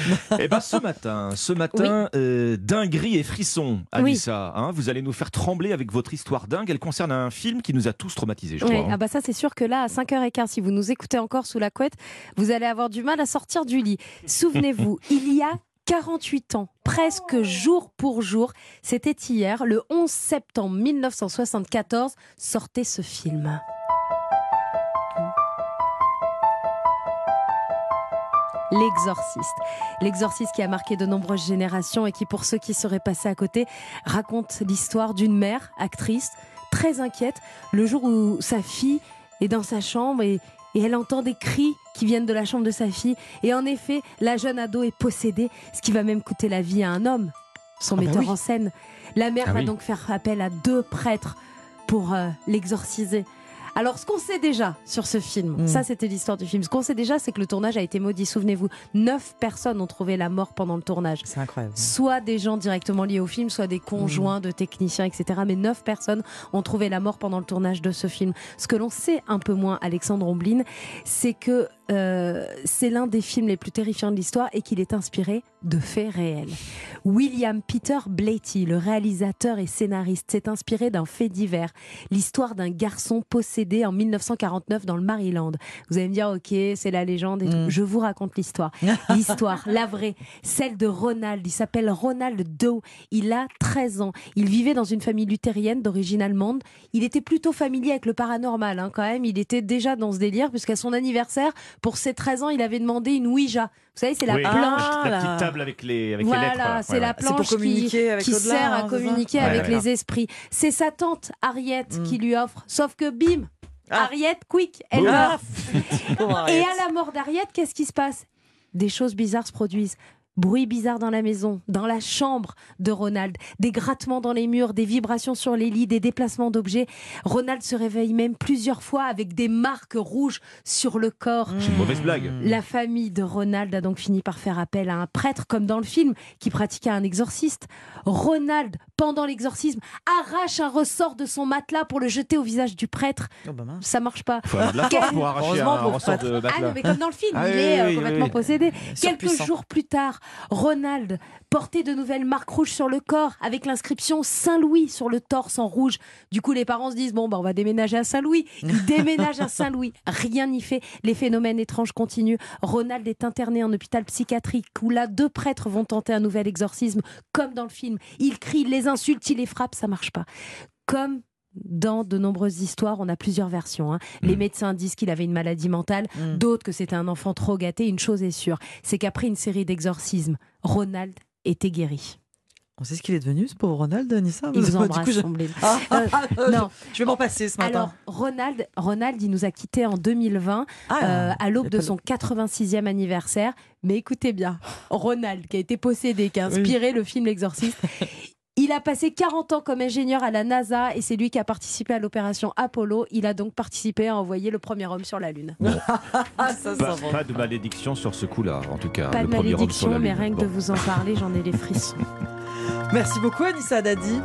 Eh ben, ce matin, ce matin, euh, dinguerie et frisson, Anissa. Hein, vous allez nous faire trembler avec votre histoire dingue. Elle concerne un film qui nous a tous traumatisés, je Oui, crois. hein. ah bah ça c'est sûr que là à 5h15 si vous nous écoutez encore sous la couette, vous allez avoir du mal à sortir du lit. Souvenez-vous, il y a 48 ans, presque jour pour jour, c'était hier, le 11 septembre 1974, sortait ce film. L'exorciste. L'exorciste qui a marqué de nombreuses générations et qui, pour ceux qui seraient passés à côté, raconte l'histoire d'une mère, actrice, très inquiète, le jour où sa fille est dans sa chambre et, et elle entend des cris qui viennent de la chambre de sa fille. Et en effet, la jeune ado est possédée, ce qui va même coûter la vie à un homme, son Ah bah metteur oui. en scène. La mère Ah va oui. donc faire appel à deux prêtres pour euh, l'exorciser. Alors, ce qu'on sait déjà sur ce film, Mm. ça c'était l'histoire du film. Ce qu'on sait déjà, c'est que le tournage a été maudit. Souvenez-vous, neuf personnes ont trouvé la mort pendant le tournage C'est incroyable. soit des gens directement liés au film, soit des conjoints de techniciens, etc. Mais neuf personnes ont trouvé la mort pendant le tournage de ce film. Ce que l'on sait un peu moins, Alexandre Omblin, c'est que euh, c'est l'un des films les plus terrifiants de l'histoire et qu'il est inspiré de faits réels. William Peter Blatty, le réalisateur et scénariste, s'est inspiré d'un fait divers, l'histoire d'un garçon possédé en 1949 dans le Maryland. Vous allez me dire, ok, c'est la légende et tout. Mm. Je vous raconte l'histoire. L'histoire, la vraie, celle de Ronald. Il s'appelle Ronald Doe. Il a 13 ans. Il vivait dans une famille luthérienne d'origine allemande. Il était plutôt familier avec le paranormal, hein, quand même. Il était déjà dans ce délire, puisqu'à son anniversaire, pour ses 13 ans, il avait demandé une Ouija. Vous savez, c'est la Oui, planche. Ah, la petite table avec les, avec les lettres. Voilà, là. c'est Ouais, la planche qui, sert hein, à ça communiquer Ouais, avec ouais. les esprits. C'est sa tante Ariette Mm. qui lui offre. Sauf que bim. Ariette, quick, elle meurt. Pauvre Et à la mort d'Ariette, qu'est-ce qui se passe? Des choses bizarres se produisent. Bruit bizarre dans la maison, dans la chambre de Ronald, des grattements dans les murs, des vibrations sur les lits, des déplacements d'objets. Ronald se réveille même plusieurs fois avec des marques rouges sur le corps. C'est une mauvaise blague. La famille de Ronald a donc fini par faire appel à un prêtre, comme dans le film, qui pratiquait un exorciste. Ronald, pendant l'exorcisme, arrache un ressort de son matelas pour le jeter au visage du prêtre. Oh, bah. Ça marche pas. Faut avoir de la force pour arracher un pour ressort Ah matelas. non, mais comme dans le film, Ah il oui, est euh, oui, complètement oui. possédé. Quelques jours plus tard, Ronald portait de nouvelles marques rouges sur le corps avec l'inscription Saint-Louis sur le torse en rouge. Du coup, les parents se disent bon, bah, on va déménager à Saint-Louis. Ils déménagent à Saint-Louis. Rien n'y fait. Les phénomènes étranges continuent. Ronald est interné en hôpital psychiatrique où là, deux prêtres vont tenter un nouvel exorcisme, comme dans le film. Il crie, les insulte, il les frappe, ça marche pas. Comme dans de nombreuses histoires, on a plusieurs versions. hein. Les Mm. médecins disent qu'il avait une maladie mentale, Mm. d'autres que c'était un enfant trop gâté. Une chose est sûre, c'est qu'après une série d'exorcismes, Ronald était guéri. On sait ce qu'il est devenu, ce pauvre Ronald, Anissa Il du embrasse, je... Ah, Euh, ah, ah, non. je vais m'en passer ce matin. Alors, Ronald, Ronald, il nous a quittés en 2020, Ah, euh, à l'aube de son 86e anniversaire. Mais écoutez bien, Ronald, qui a été possédé, qui a inspiré le film L'Exorciste, il a passé 40 ans comme ingénieur à la NASA et c'est lui qui a participé à l'opération Apollo. Il a donc participé à envoyer le premier homme sur la Lune. Ça, Pas, ça va. pas de malédiction sur ce coup-là, en tout cas. Pas le de premier homme sur malédiction, la mais Lune. rien que Bon. de vous en parler, j'en ai les frissons. Merci beaucoup, Anissa Dadi.